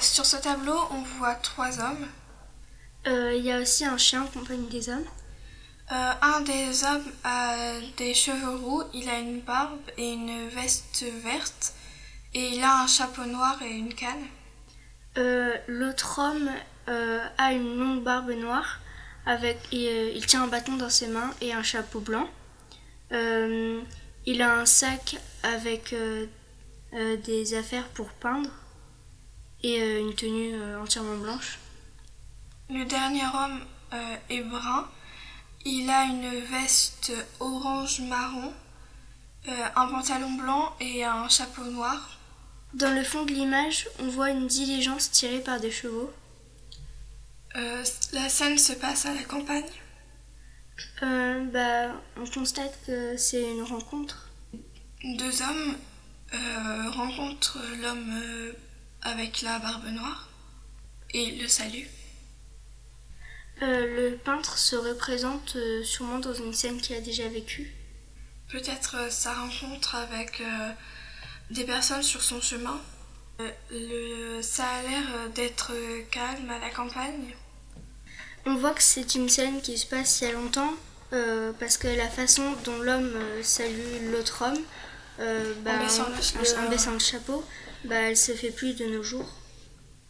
sur ce tableau, on voit trois hommes. Il y a aussi un chien en compagnie des hommes. un des hommes a des cheveux roux, il a une barbe et une veste verte, et il a un chapeau noir et une canne. L'autre homme a une longue barbe noire, avec, il tient un bâton dans ses mains et un chapeau blanc. il a un sac avec des affaires pour peindre et euh, une tenue euh, entièrement blanche. Le dernier homme euh, est brun. Il a une veste orange-marron, un pantalon blanc et un chapeau noir. Dans le fond de l'image, on voit une diligence tirée par des chevaux. la scène se passe à la campagne. bah, on constate que c'est une rencontre. Deux hommes rencontrent l'homme avec la barbe noire et le salut. Euh, le peintre se représente euh, sûrement dans une scène qu'il a déjà vécue. Peut-être euh, sa rencontre avec des personnes sur son chemin. Le, ça a l'air d'être calme à la campagne. On voit que c'est une scène qui se passe il y a longtemps parce que la façon dont l'homme salue l'autre homme, bah, en, baissant le, en baissant le chapeau, bah, elle se fait plus de nos jours.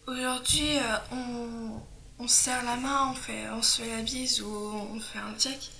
Aujourd'hui, euh, on, on se serre la main, on, fait, on se fait la bise ou on fait un check.